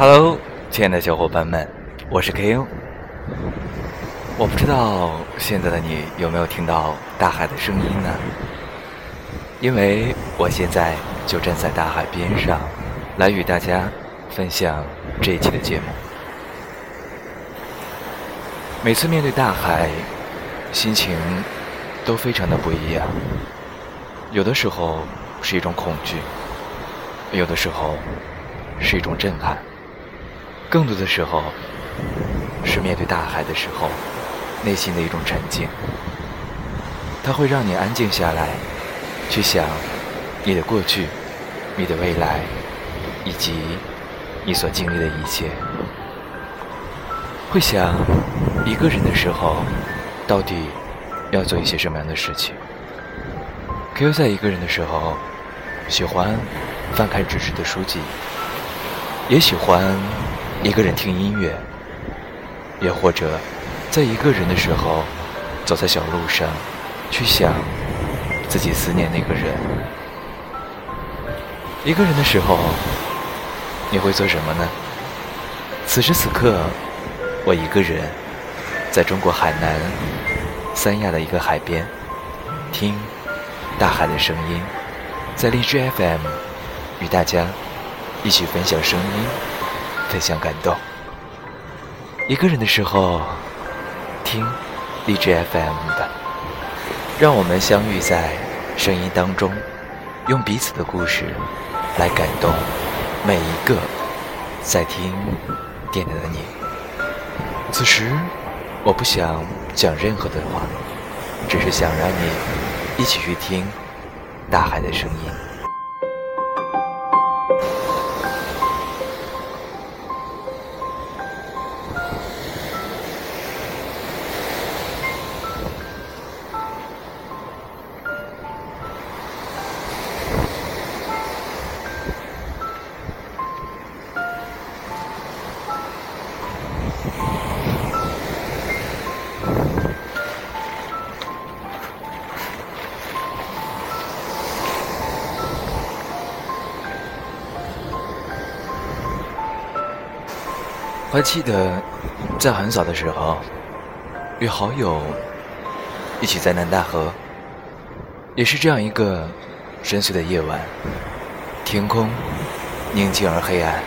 Hello，亲爱的小伙伴们，我是 K.O。我不知道现在的你有没有听到大海的声音呢？因为我现在就站在大海边上，来与大家分享这一期的节目。每次面对大海，心情都非常的不一样。有的时候是一种恐惧，有的时候是一种震撼。更多的时候，是面对大海的时候，内心的一种沉静。它会让你安静下来，去想你的过去、你的未来，以及你所经历的一切。会想一个人的时候，到底要做一些什么样的事情可又在一个人的时候，喜欢翻开纸质的书籍，也喜欢。一个人听音乐，也或者在一个人的时候，走在小路上，去想自己思念那个人。一个人的时候，你会做什么呢？此时此刻，我一个人在中国海南三亚的一个海边，听大海的声音，在荔枝 FM 与大家一起分享声音。分享感动。一个人的时候，听励志 FM 的，让我们相遇在声音当中，用彼此的故事来感动每一个在听电台的你。此时，我不想讲任何的话，只是想让你一起去听大海的声音。还记得，在很早的时候，与好友一起在南大河，也是这样一个深邃的夜晚，天空宁静而黑暗，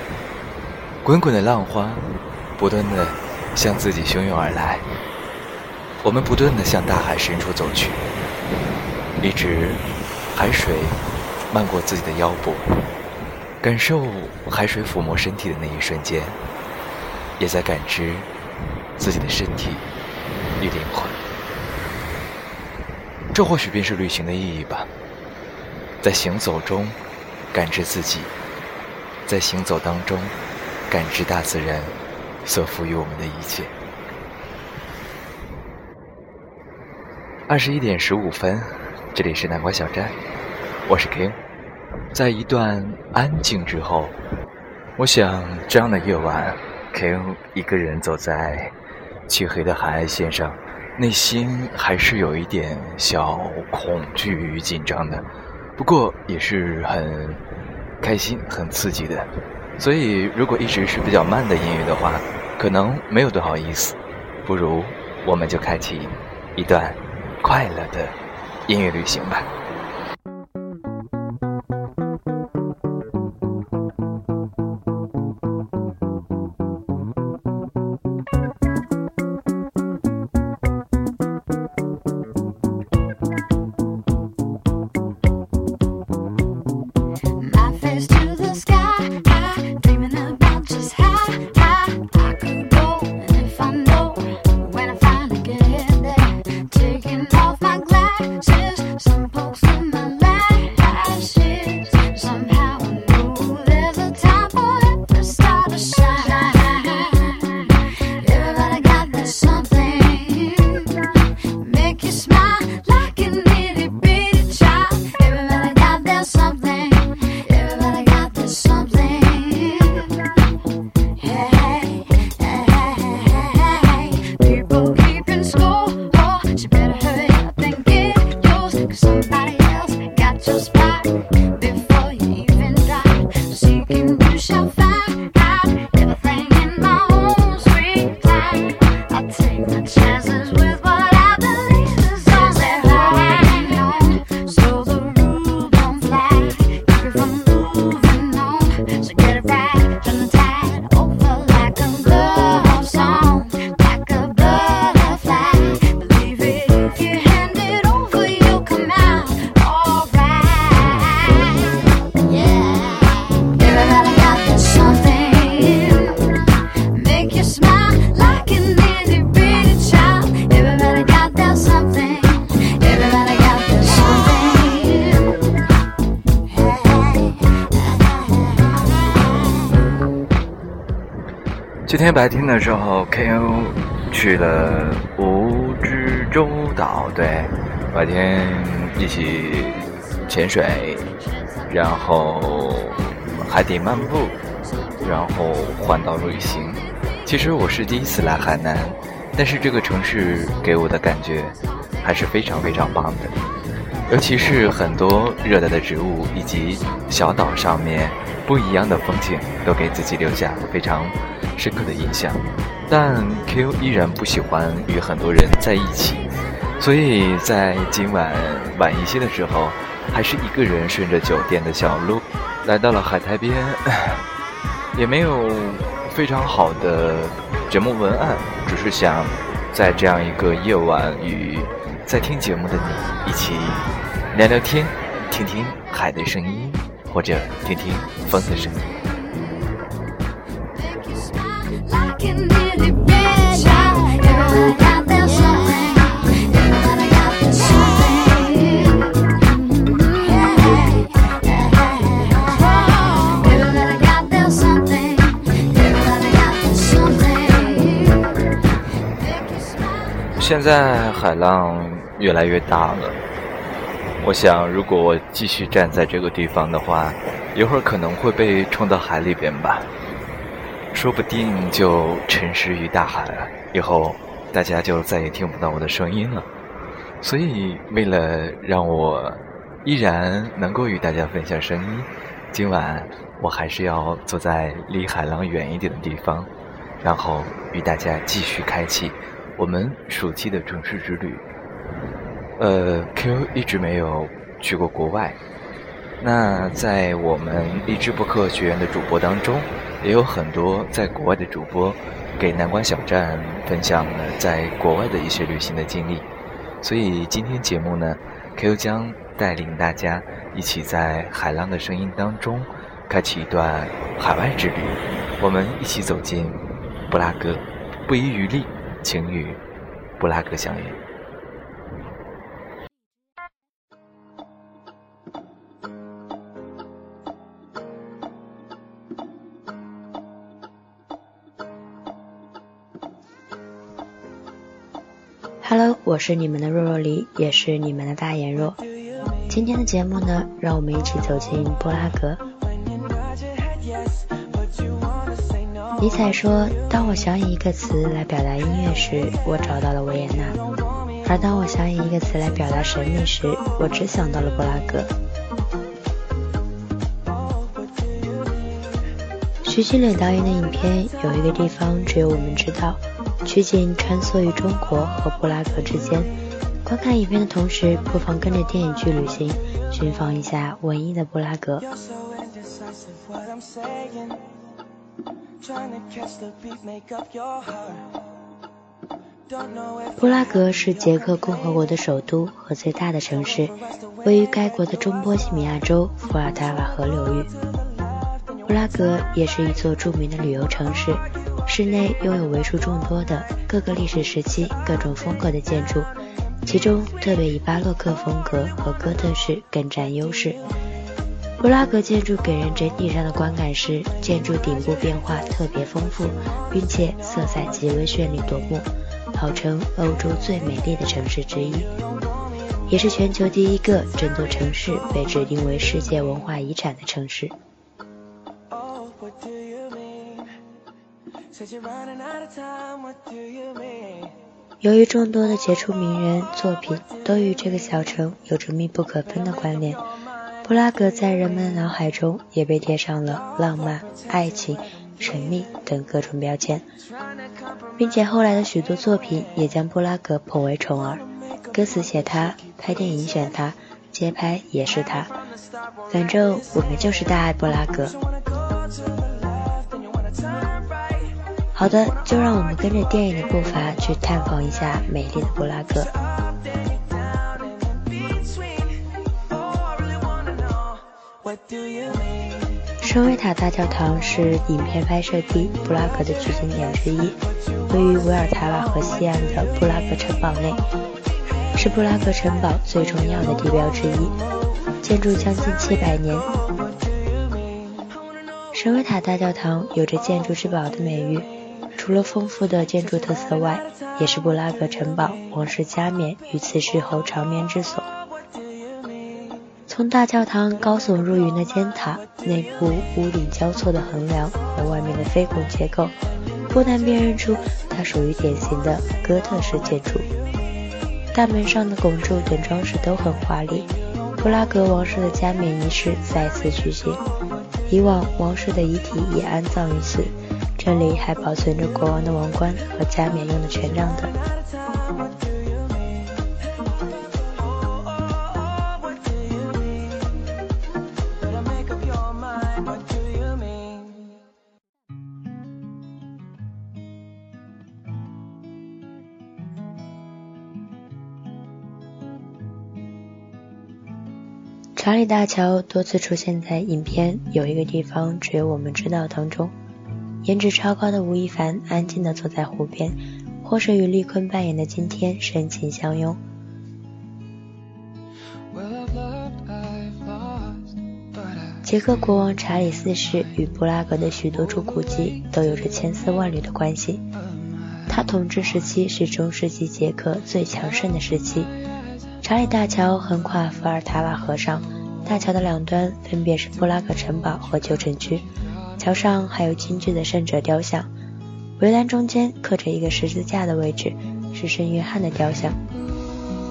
滚滚的浪花不断的向自己汹涌而来，我们不断的向大海深处走去，一直海水漫过自己的腰部，感受海水抚摸身体的那一瞬间。也在感知自己的身体与灵魂，这或许便是旅行的意义吧。在行走中感知自己，在行走当中感知大自然所赋予我们的一切。二十一点十五分，这里是南瓜小站，我是 King。在一段安静之后，我想这样的夜晚。King 一个人走在漆黑的海岸线上，内心还是有一点小恐惧与紧张的，不过也是很开心、很刺激的。所以，如果一直是比较慢的音乐的话，可能没有多好意思。不如我们就开启一段快乐的音乐旅行吧。今天白天的时候，KO 去了蜈支洲岛，对，白天一起潜水，然后海底漫步，然后环岛旅行。其实我是第一次来海南，但是这个城市给我的感觉还是非常非常棒的，尤其是很多热带的植物以及小岛上面不一样的风景，都给自己留下非常。深刻的印象，但 Q 依然不喜欢与很多人在一起，所以在今晚晚一些的时候，还是一个人顺着酒店的小路来到了海滩边，也没有非常好的节目文案，只是想在这样一个夜晚与在听节目的你一起聊聊天，听听海的声音，或者听听风的声音。现在海浪越来越大了，我想，如果我继续站在这个地方的话，一会儿可能会被冲到海里边吧，说不定就沉尸于大海了。以后大家就再也听不到我的声音了。所以，为了让我依然能够与大家分享声音，今晚我还是要坐在离海浪远一点的地方，然后与大家继续开启。我们暑期的城市之旅，呃，Q 一直没有去过国外。那在我们励志播客学院的主播当中，也有很多在国外的主播，给南关小站分享了在国外的一些旅行的经历。所以今天节目呢，Q 将带领大家一起在海浪的声音当中，开启一段海外之旅。我们一起走进布拉格，不遗余力。请与布拉格相遇。Hello，我是你们的若若梨，也是你们的大眼若。今天的节目呢，让我们一起走进布拉格。尼采说：“当我想以一个词来表达音乐时，我找到了维也纳；而当我想以一个词来表达神秘时，我只想到了布拉格。”徐静蕾导演的影片有一个地方只有我们知道，取景穿梭于中国和布拉格之间。观看影片的同时，不妨跟着电影去旅行，寻访一下文艺的布拉格。布拉格是捷克共和国的首都和最大的城市，位于该国的中波西米亚州伏尔塔瓦河流域。布拉格也是一座著名的旅游城市，市内拥有为数众多的各个历史时期、各种风格的建筑，其中特别以巴洛克风格和哥特式更占优势。布拉格建筑给人整体上的观感是，建筑顶部变化特别丰富，并且色彩极为绚丽夺目，号称欧洲最美丽的城市之一，也是全球第一个整座城市被指定为世界文化遗产的城市。由于众多的杰出名人作品都与这个小城有着密不可分的关联。布拉格在人们脑海中也被贴上了浪漫、爱情、神秘等各种标签，并且后来的许多作品也将布拉格捧为宠儿，歌词写他，拍电影选他，街拍也是他，反正我们就是大爱布拉格。好的，就让我们跟着电影的步伐去探访一下美丽的布拉格。圣维塔大教堂是影片拍摄地布拉格的取景点之一，位于维尔塔瓦河西岸的布拉格城堡内，是布拉格城堡最重要的地标之一，建筑将近七百年。圣维塔大教堂有着“建筑之宝”的美誉，除了丰富的建筑特色外，也是布拉格城堡王室加冕与辞世后长眠之所。从大教堂高耸入云的尖塔、内部屋顶交错的横梁和外面的飞拱结构，不难辨认出它属于典型的哥特式建筑。大门上的拱柱等装饰都很华丽。布拉格王室的加冕仪式再次举行，以往王室的遗体也安葬于此。这里还保存着国王的王冠和加冕用的权杖等。查理大桥多次出现在影片，有一个地方只有我们知道当中。颜值超高的吴亦凡安静地坐在湖边，或是与丽坤扮演的今天深情相拥。捷克国王查理四世与布拉格的许多处古迹都有着千丝万缕的关系。他统治时期是中世纪捷克最强盛的时期。查理大桥横跨伏尔塔瓦河上，大桥的两端分别是布拉格城堡和旧城区。桥上还有精致的圣者雕像，围栏中间刻着一个十字架的位置是圣约翰的雕像。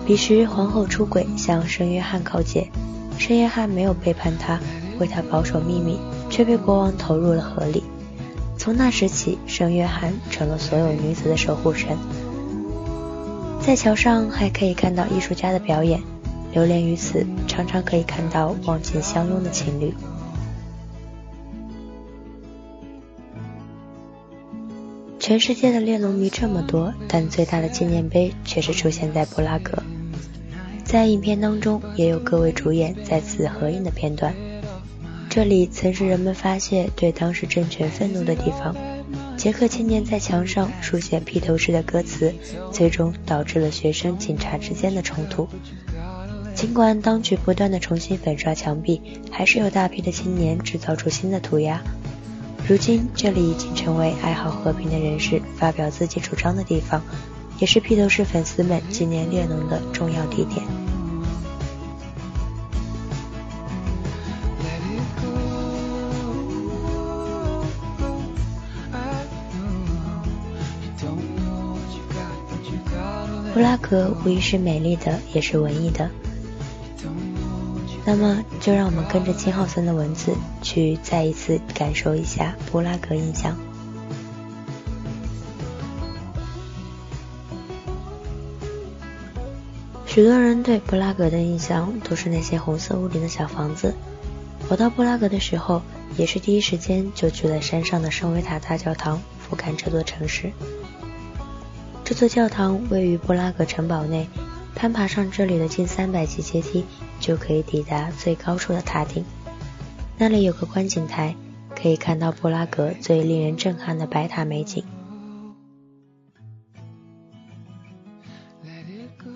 彼时皇后出轨向圣约翰告诫，圣约翰没有背叛她，为她保守秘密，却被国王投入了河里。从那时起，圣约翰成了所有女子的守护神。在桥上还可以看到艺术家的表演，流连于此，常常可以看到忘情相拥的情侣。全世界的列侬迷这么多，但最大的纪念碑却是出现在布拉格。在影片当中，也有各位主演在此合影的片段。这里曾是人们发泄对当时政权愤怒的地方。杰克青年在墙上书写披头士的歌词，最终导致了学生警察之间的冲突。尽管当局不断的重新粉刷墙壁，还是有大批的青年制造出新的涂鸦。如今，这里已经成为爱好和平的人士发表自己主张的地方，也是披头士粉丝们纪念列侬的重要地点。布拉格无疑是美丽的，也是文艺的。那么，就让我们跟着金浩森的文字，去再一次感受一下布拉格印象。许多人对布拉格的印象都是那些红色屋顶的小房子。我到布拉格的时候，也是第一时间就去了山上的圣维塔大教堂，俯瞰这座城市。这座教堂位于布拉格城堡内，攀爬上这里的近三百级阶梯，就可以抵达最高处的塔顶。那里有个观景台，可以看到布拉格最令人震撼的白塔美景。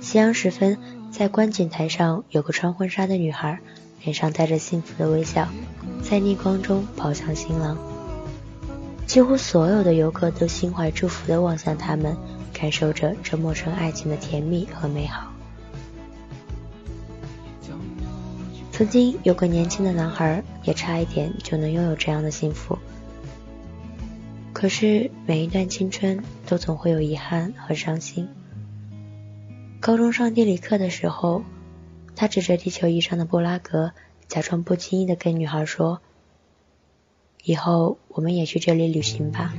夕阳时分，在观景台上有个穿婚纱的女孩，脸上带着幸福的微笑，在逆光中跑向新郎。几乎所有的游客都心怀祝福地望向他们。感受着这陌生爱情的甜蜜和美好。曾经有个年轻的男孩，也差一点就能拥有这样的幸福。可是每一段青春都总会有遗憾和伤心。高中上地理课的时候，他指着地球仪上的布拉格，假装不经意的跟女孩说：“以后我们也去这里旅行吧。”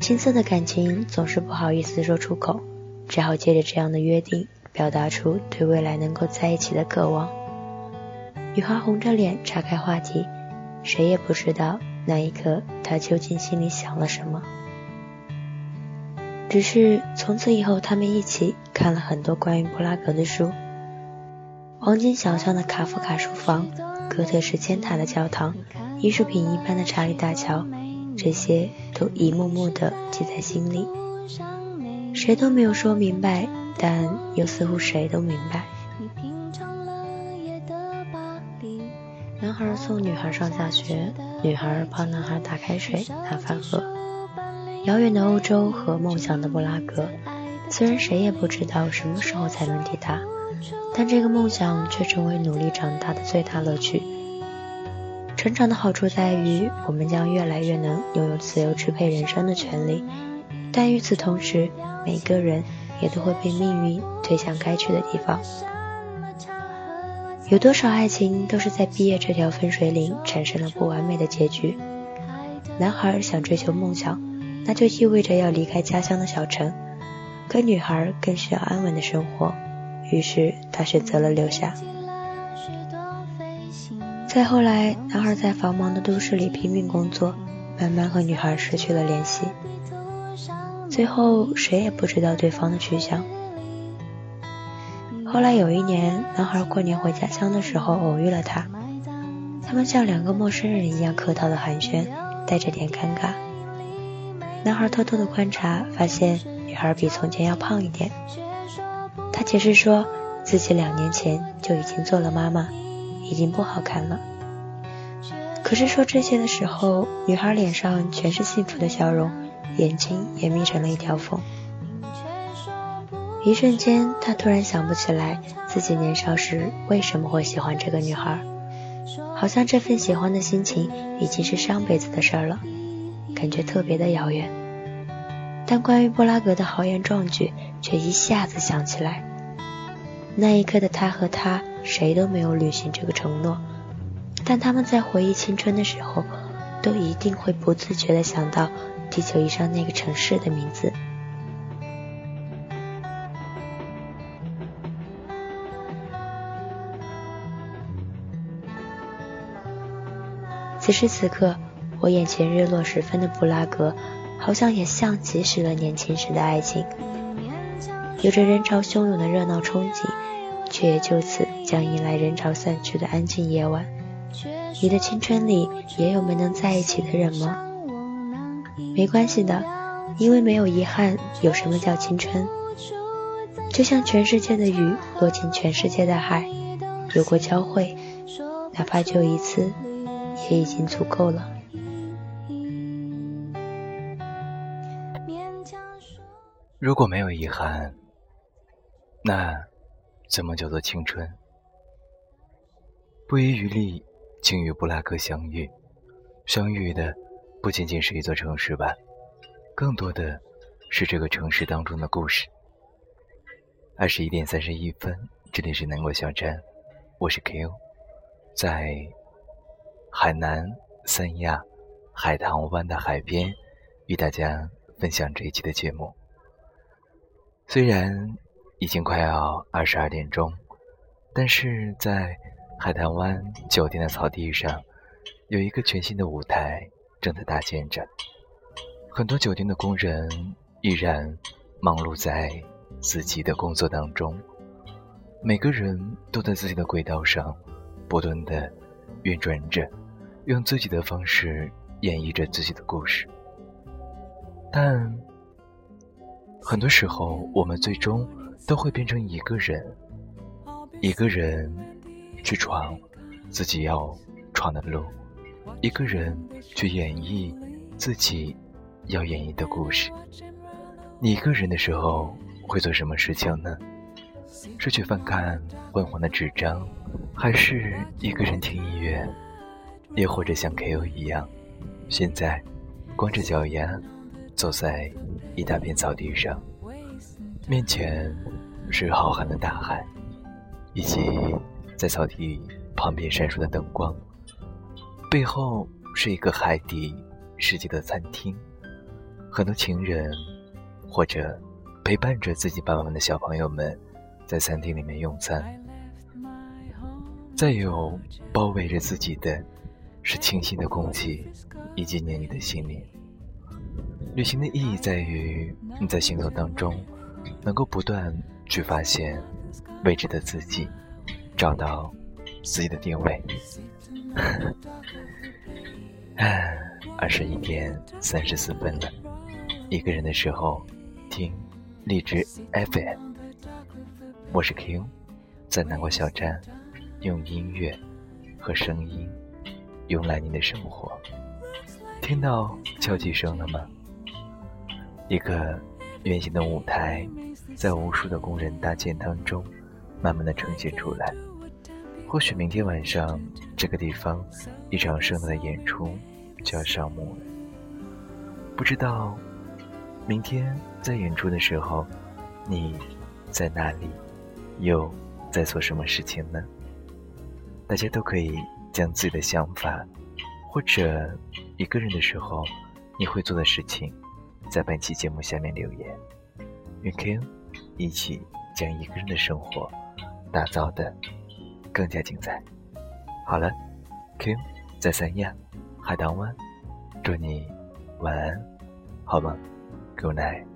青涩的感情总是不好意思说出口，只好借着这样的约定，表达出对未来能够在一起的渴望。女孩红着脸岔开话题，谁也不知道那一刻她究竟心里想了什么。只是从此以后，他们一起看了很多关于布拉格的书：黄金小巷的卡夫卡书房、哥特式尖塔的教堂、艺术品一般的查理大桥。这些都一幕幕的记在心里，谁都没有说明白，但又似乎谁都明白。男孩送女孩上下学，女孩帮男孩打开水、打饭盒。遥远的欧洲和梦想的布拉格，虽然谁也不知道什么时候才能抵达，但这个梦想却成为努力长大的最大乐趣。成长的好处在于，我们将越来越能拥有自由支配人生的权利，但与此同时，每个人也都会被命运推向该去的地方。有多少爱情都是在毕业这条分水岭产生了不完美的结局？男孩想追求梦想，那就意味着要离开家乡的小城，可女孩更需要安稳的生活，于是他选择了留下。再后来，男孩在繁忙的都市里拼命工作，慢慢和女孩失去了联系，最后谁也不知道对方的去向。后来有一年，男孩过年回家乡的时候偶遇了她，他们像两个陌生人一样客套的寒暄，带着点尴尬。男孩偷偷的观察，发现女孩比从前要胖一点。他解释说自己两年前就已经做了妈妈，已经不好看了。可是说这些的时候，女孩脸上全是幸福的笑容，眼睛也眯成了一条缝。一瞬间，他突然想不起来自己年少时为什么会喜欢这个女孩，好像这份喜欢的心情已经是上辈子的事儿了，感觉特别的遥远。但关于布拉格的豪言壮举却一下子想起来。那一刻的他和她，谁都没有履行这个承诺，但他们在回忆青春的时候，都一定会不自觉地想到地球仪上那个城市的名字。此时此刻，我眼前日落时分的布拉格，好像也像极了年轻时的爱情，有着人潮汹涌的热闹憧憬，却也就此将迎来人潮散去的安静夜晚。你的青春里也有没能在一起的人吗？没关系的，因为没有遗憾，有什么叫青春？就像全世界的雨落进全世界的海，有过交汇，哪怕就一次。也已经足够了。如果没有遗憾，那怎么叫做青春？不遗余力，请与布拉格相遇。相遇的不仅仅是一座城市吧，更多的是这个城市当中的故事。二十一点三十一分，这里是南国小站，我是 Q，在。海南三亚海棠湾的海边，与大家分享这一期的节目。虽然已经快要二十二点钟，但是在海棠湾酒店的草地上，有一个全新的舞台正在搭建着。很多酒店的工人依然忙碌在自己的工作当中，每个人都在自己的轨道上不断的运转着。用自己的方式演绎着自己的故事，但很多时候，我们最终都会变成一个人，一个人去闯自己要闯的路，一个人去演绎自己要演绎的故事。你一个人的时候会做什么事情呢？是去翻看昏黄的纸张，还是一个人听音乐？也或者像 K.O 一样，现在光着脚丫走在一大片草地上，面前是浩瀚的大海，以及在草地旁边闪烁的灯光，背后是一个海底世界的餐厅，很多情人或者陪伴着自己爸爸妈妈的小朋友们在餐厅里面用餐，再有包围着自己的。是清新的空气，以及黏腻的心灵。旅行的意义在于你在行走当中，能够不断去发现未知的自己，找到自己的定位。唉，二十一点三十四分了，一个人的时候听荔枝 FM。我是 Q，在南国小站，用音乐和声音。慵懒你的生活，听到敲击声了吗？一个圆形的舞台，在无数的工人搭建当中，慢慢的呈现出来。或许明天晚上，这个地方一场盛大的演出就要上幕了。不知道，明天在演出的时候，你在哪里，又在做什么事情呢？大家都可以将自己的想法，或者一个人的时候你会做的事情，在本期节目下面留言。与 King 一起将一个人的生活打造的。更加精彩。好了，Kim 在三亚海棠湾，祝你晚安，好吗？Good night。